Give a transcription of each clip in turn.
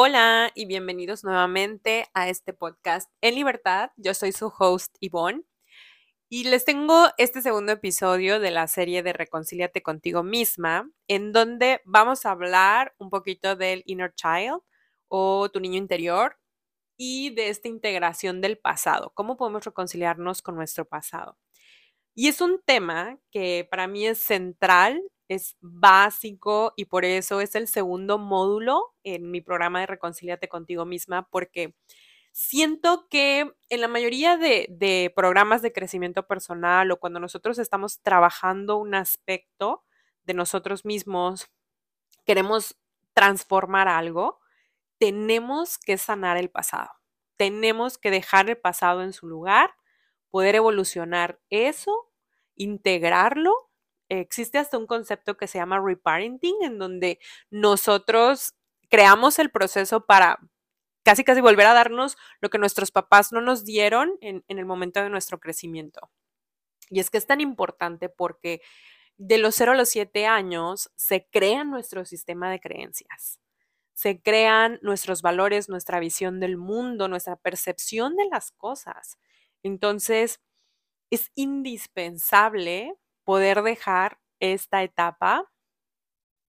Hola y bienvenidos nuevamente a este podcast en libertad. Yo soy su host Yvonne y les tengo este segundo episodio de la serie de Reconcíliate contigo misma, en donde vamos a hablar un poquito del inner child o tu niño interior y de esta integración del pasado, cómo podemos reconciliarnos con nuestro pasado. Y es un tema que para mí es central es básico y por eso es el segundo módulo en mi programa de Reconcíliate contigo misma, porque siento que en la mayoría de, programas de crecimiento personal o cuando nosotros estamos trabajando un aspecto de nosotros mismos, queremos transformar algo, tenemos que sanar el pasado. Tenemos que dejar el pasado en su lugar, poder evolucionar eso, integrarlo existe hasta un concepto que se llama reparenting, en donde nosotros creamos el proceso para casi casi volver a darnos lo que nuestros papás no nos dieron en, en el momento de nuestro crecimiento. Y es que es tan importante porque de los 0 a los 7 años se crea nuestro sistema de creencias. Se crean nuestros valores, nuestra visión del mundo, nuestra percepción de las cosas. Entonces, es indispensable poder dejar esta etapa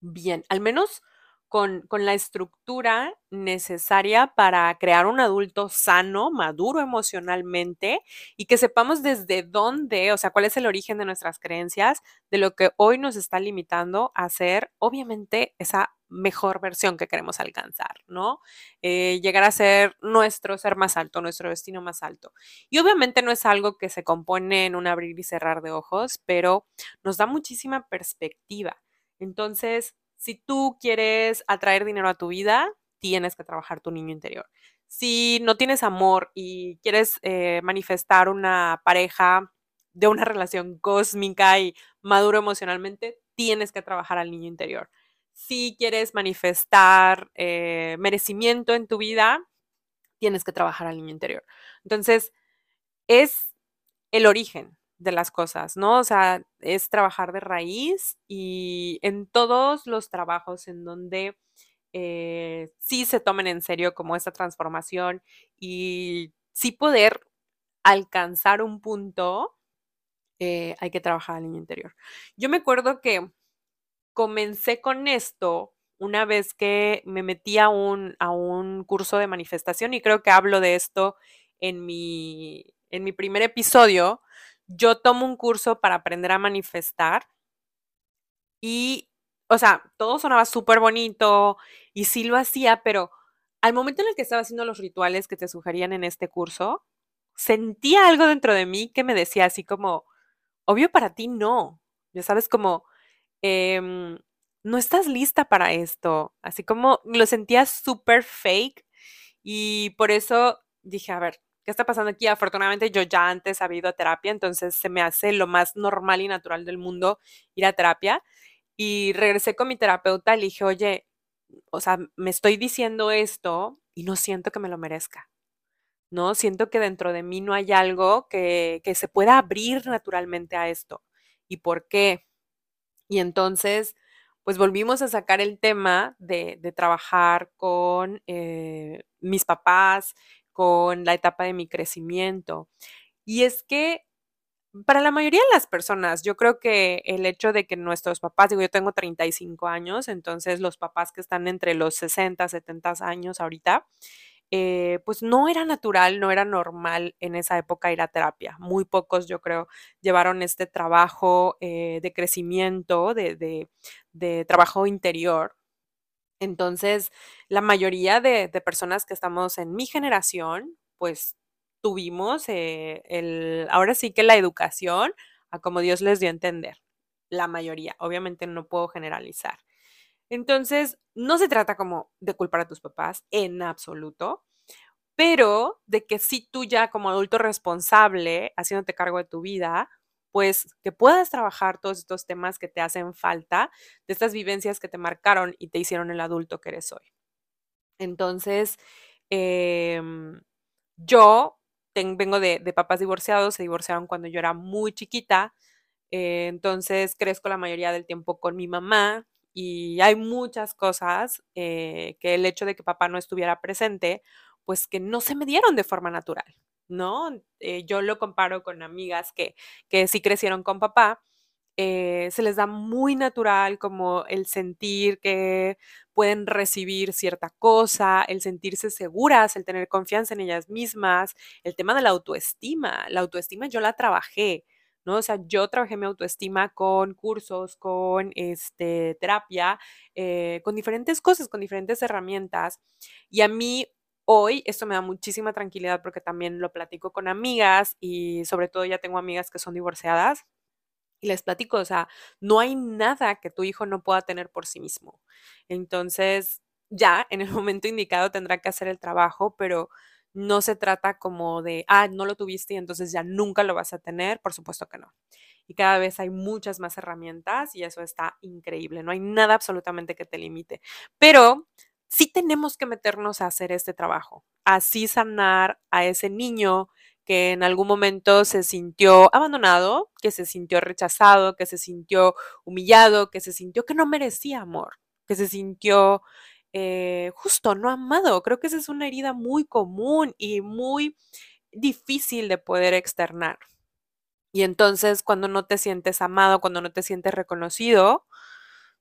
bien, al menos con, con, la estructura necesaria para crear un adulto sano, maduro emocionalmente y que sepamos desde dónde, o sea, cuál es el origen de nuestras creencias, de lo que hoy nos está limitando a ser, obviamente, esa mejor versión que queremos alcanzar, ¿no? Eh, llegar a ser nuestro ser más alto, nuestro destino más alto. Y obviamente no es algo que se compone en un abrir y cerrar de ojos, pero nos da muchísima perspectiva. Entonces, si tú quieres atraer dinero a tu vida, tienes que trabajar tu niño interior. Si no tienes amor y quieres eh, manifestar una pareja de una relación cósmica y maduro emocionalmente, tienes que trabajar al niño interior si quieres manifestar eh, merecimiento en tu vida, tienes que trabajar al niño interior. Entonces, es el origen de las cosas, ¿no? O sea, es trabajar de raíz y en todos los trabajos en donde eh, sí se tomen en serio como esta transformación y sí poder alcanzar un punto, eh, hay que trabajar al niño interior. Yo me acuerdo que comencé con esto una vez que me metí a un, a un curso de manifestación y creo que hablo de esto en mi, en mi primer episodio. Yo tomo un curso para aprender a manifestar y, o sea, todo sonaba súper bonito y sí lo hacía, pero al momento en el que estaba haciendo los rituales que te sugerían en este curso, sentía algo dentro de mí que me decía así como, obvio para ti no, ya sabes, como Em, no estás lista para esto. Así como lo sentía súper fake y por eso dije, a ver, ¿qué está pasando aquí? Afortunadamente yo ya antes había ido a terapia, entonces se me hace lo más normal y natural del mundo ir a terapia. Y regresé con mi terapeuta y le dije, oye, o sea, me estoy diciendo esto y no siento que me lo merezca. ¿no? Siento que dentro de mí no hay algo que, que se pueda abrir naturalmente a esto. ¿Y por qué? Y entonces, pues volvimos a sacar el tema de, trabajar con eh, mis papás, con la etapa de mi crecimiento. Y es que para la mayoría de las personas, yo creo que el hecho de que nuestros papás, digo, yo tengo 35 años, entonces los papás que están entre los 60, 70 años ahorita, eh, pues no era natural, no era normal en esa época ir a terapia. Muy pocos, yo creo, llevaron este trabajo eh, de crecimiento, de, trabajo interior. Entonces, la mayoría de, personas que estamos en mi generación, pues tuvimos eh, el, ahora sí que la educación a como Dios les dio a entender. La mayoría, obviamente no puedo generalizar. Entonces, no se trata como de culpar a tus papás en absoluto, pero de que si tú ya como adulto responsable, haciéndote cargo de tu vida, pues que puedas trabajar todos estos temas que te hacen falta, de estas vivencias que te marcaron y te hicieron el adulto que eres hoy. Entonces, em, yo vengo de, papás divorciados, se divorciaron cuando yo era muy chiquita, eh, entonces crezco la mayoría del tiempo con mi mamá y hay muchas cosas eh, que el hecho de que papá no estuviera presente, pues que no se me dieron de forma natural, ¿no? Eh, yo lo comparo con amigas que, que sí crecieron con papá eh, se les da muy natural como el sentir que pueden recibir cierta cosa, el sentirse seguras, el tener confianza en ellas mismas, el tema de la autoestima. La autoestima yo la trabajé, ¿no? O sea, yo trabajé mi autoestima con cursos, con este, terapia, eh, con diferentes cosas, con diferentes herramientas. Y a mí hoy esto me da muchísima tranquilidad porque también lo platico con amigas y sobre todo ya tengo amigas que son divorciadas y les platico, o sea, no hay nada que tu hijo no pueda tener por sí mismo. Entonces, ya en el momento indicado tendrá que hacer el trabajo, pero no se trata como de, ah, no lo tuviste y entonces ya nunca lo vas a tener, por supuesto que no. Y cada vez hay muchas más herramientas y eso está increíble, no hay nada absolutamente que te limite. Pero sí tenemos que meternos a hacer este trabajo, así sanar a ese niño que en algún momento se sintió abandonado, que se sintió rechazado, que se sintió humillado, que se sintió que no merecía amor, que se sintió eh, justo no amado. Creo que esa es una herida muy común y muy difícil de poder externar. Y entonces cuando no te sientes amado, cuando no te sientes reconocido,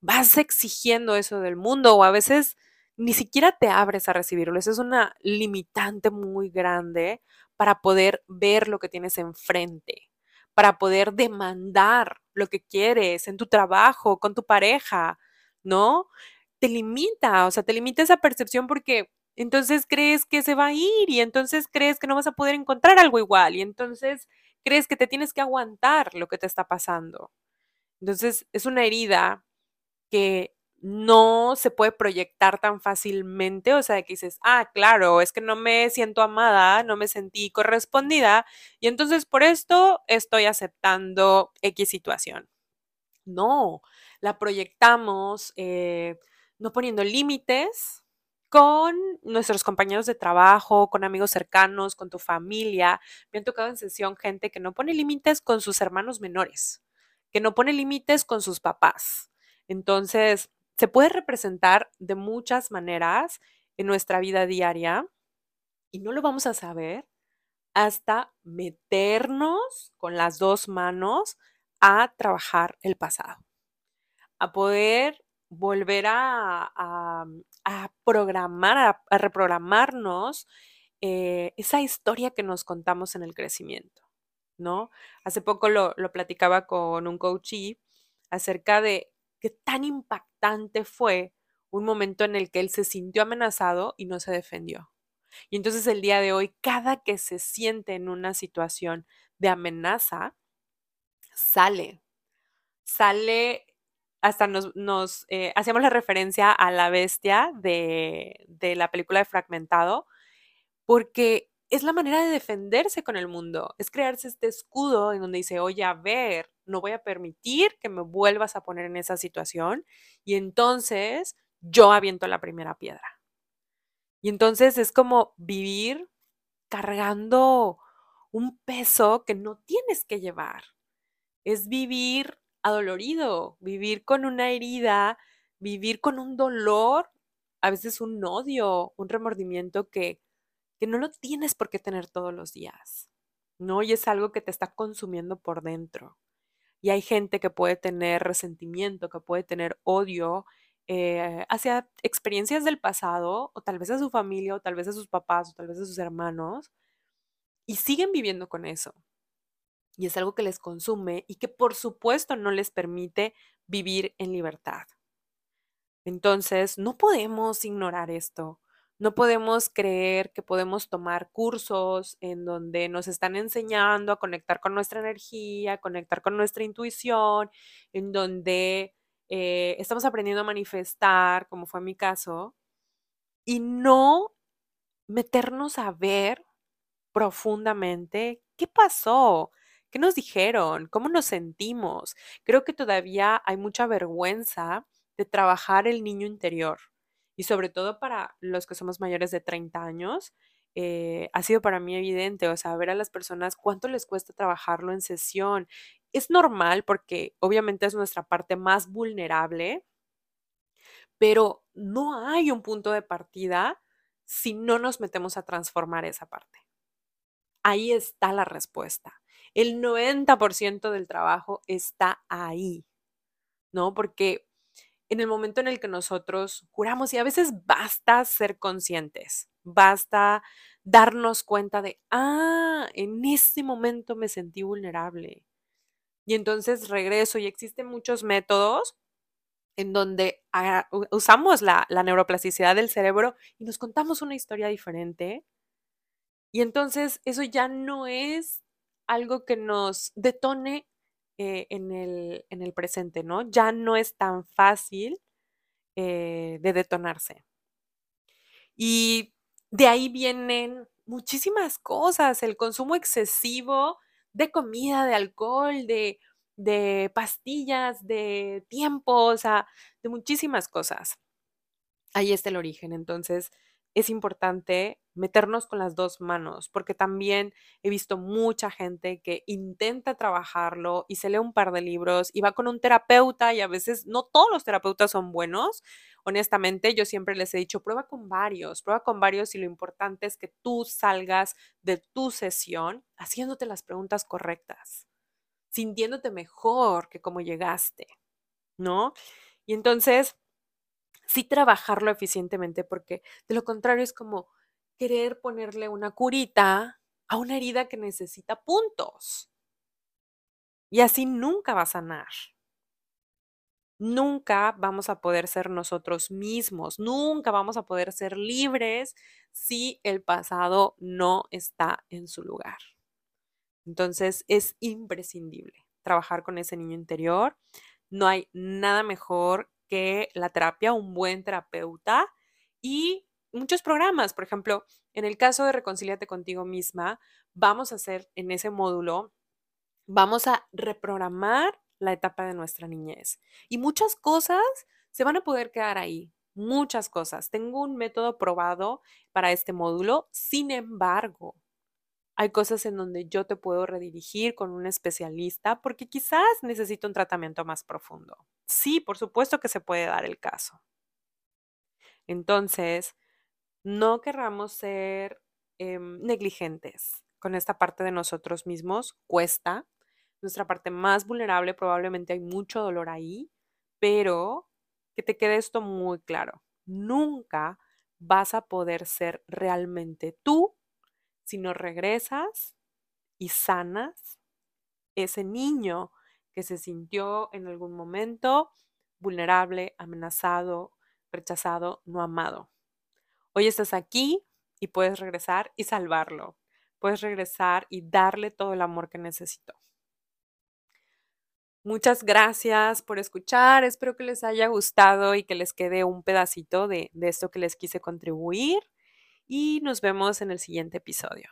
vas exigiendo eso del mundo o a veces ni siquiera te abres a recibirlo. Eso es una limitante muy grande para poder ver lo que tienes enfrente, para poder demandar lo que quieres en tu trabajo, con tu pareja, ¿no? Te limita, o sea, te limita esa percepción porque entonces crees que se va a ir y entonces crees que no vas a poder encontrar algo igual y entonces crees que te tienes que aguantar lo que te está pasando. Entonces es una herida que no se puede proyectar tan fácilmente, o sea, que dices, ah, claro, es que no me siento amada, no me sentí correspondida, y entonces por esto estoy aceptando X situación. No, la proyectamos eh, no poniendo límites con nuestros compañeros de trabajo, con amigos cercanos, con tu familia. Me han tocado en sesión gente que no pone límites con sus hermanos menores, que no pone límites con sus papás. Entonces, se puede representar de muchas maneras en nuestra vida diaria y no lo vamos a saber hasta meternos con las dos manos a trabajar el pasado, a poder volver a, programar, a, reprogramarnos eh, esa historia que nos contamos en el crecimiento, ¿no? Hace poco lo, lo platicaba con un coachee acerca de qué tan impactante fue un momento en el que él se sintió amenazado y no se defendió. Y entonces el día de hoy, cada que se siente en una situación de amenaza, sale, sale, hasta nos, eh, hacíamos la referencia a la bestia de, de la película de Fragmentado, porque es la manera de defenderse con el mundo, es crearse este escudo en donde dice, oye, a ver, no voy a permitir que me vuelvas a poner en esa situación y entonces yo aviento la primera piedra. Y entonces es como vivir cargando un peso que no tienes que llevar. Es vivir adolorido, vivir con una herida, vivir con un dolor, a veces un odio, un remordimiento que que no lo tienes por qué tener todos los días, ¿no? Y es algo que te está consumiendo por dentro. Y hay gente que puede tener resentimiento, que puede tener odio eh, hacia experiencias del pasado, o tal vez a su familia, o tal vez a sus papás, o tal vez a sus hermanos, y siguen viviendo con eso. Y es algo que les consume y que por supuesto no les permite vivir en libertad. Entonces, no podemos ignorar esto. No podemos creer que podemos tomar cursos en donde nos están enseñando a conectar con nuestra energía, conectar con nuestra intuición, en donde eh, estamos aprendiendo a manifestar, como fue mi caso, y no meternos a ver profundamente qué pasó, qué nos dijeron, cómo nos sentimos. Creo que todavía hay mucha vergüenza de trabajar el niño interior y sobre todo para los que somos mayores de 30 años, eh, ha sido para mí evidente, o sea, ver a las personas cuánto les cuesta trabajarlo en sesión. Es normal porque obviamente es nuestra parte más vulnerable pero no hay un punto de partida si no nos metemos a transformar esa parte. Ahí está la respuesta. El 90% del trabajo está ahí, ¿no? Porque en el momento en el que nosotros curamos, y a veces basta ser conscientes, basta darnos cuenta de, ah, en ese momento me sentí vulnerable. Y entonces regreso y existen muchos métodos en donde usamos la, neuroplasticidad del cerebro y nos contamos una historia diferente. Y entonces eso ya no es algo que nos detone eh, en, el, en, el, presente, ¿no? Ya no es tan fácil eh, de detonarse. Y de ahí vienen muchísimas cosas, el consumo excesivo de comida, de alcohol, de de pastillas, de tiempo, o sea, de muchísimas cosas. Ahí está el origen. Entonces, es importante meternos con las dos manos, porque también he visto mucha gente que intenta trabajarlo y se lee un par de libros y va con un terapeuta y a veces no todos los terapeutas son buenos. Honestamente, yo siempre les he dicho, prueba con varios, prueba con varios y lo importante es que tú salgas de tu sesión haciéndote las preguntas correctas sintiéndote mejor que como llegaste, ¿no? Y entonces, sí trabajarlo eficientemente, porque de lo contrario es como querer ponerle una curita a una herida que necesita puntos. Y así nunca va a sanar. Nunca vamos a poder ser nosotros mismos, nunca vamos a poder ser libres si el pasado no está en su lugar. Entonces es imprescindible trabajar con ese niño interior. No hay nada mejor que la terapia, un buen terapeuta y muchos programas. Por ejemplo, en el caso de Reconcíliate contigo misma, vamos a hacer en ese módulo, vamos a reprogramar la etapa de nuestra niñez. Y muchas cosas se van a poder quedar ahí, muchas cosas. Tengo un método probado para este módulo, sin embargo, hay cosas en donde yo te puedo redirigir con un especialista porque quizás necesito un tratamiento más profundo. Sí, por supuesto que se puede dar el caso. Entonces, no querramos ser em, negligentes con esta parte de nosotros mismos. Cuesta. Nuestra parte más vulnerable, probablemente hay mucho dolor ahí, pero que te quede esto muy claro. Nunca vas a poder ser realmente tú si no regresas y sanas ese niño que se sintió en algún momento vulnerable, amenazado, rechazado, no amado. Hoy estás aquí y puedes regresar y salvarlo. Puedes regresar y darle todo el amor que necesitó. Muchas gracias por escuchar. Espero que les haya gustado y que les quede un pedacito de, de esto que les quise contribuir y nos vemos en el siguiente episodio.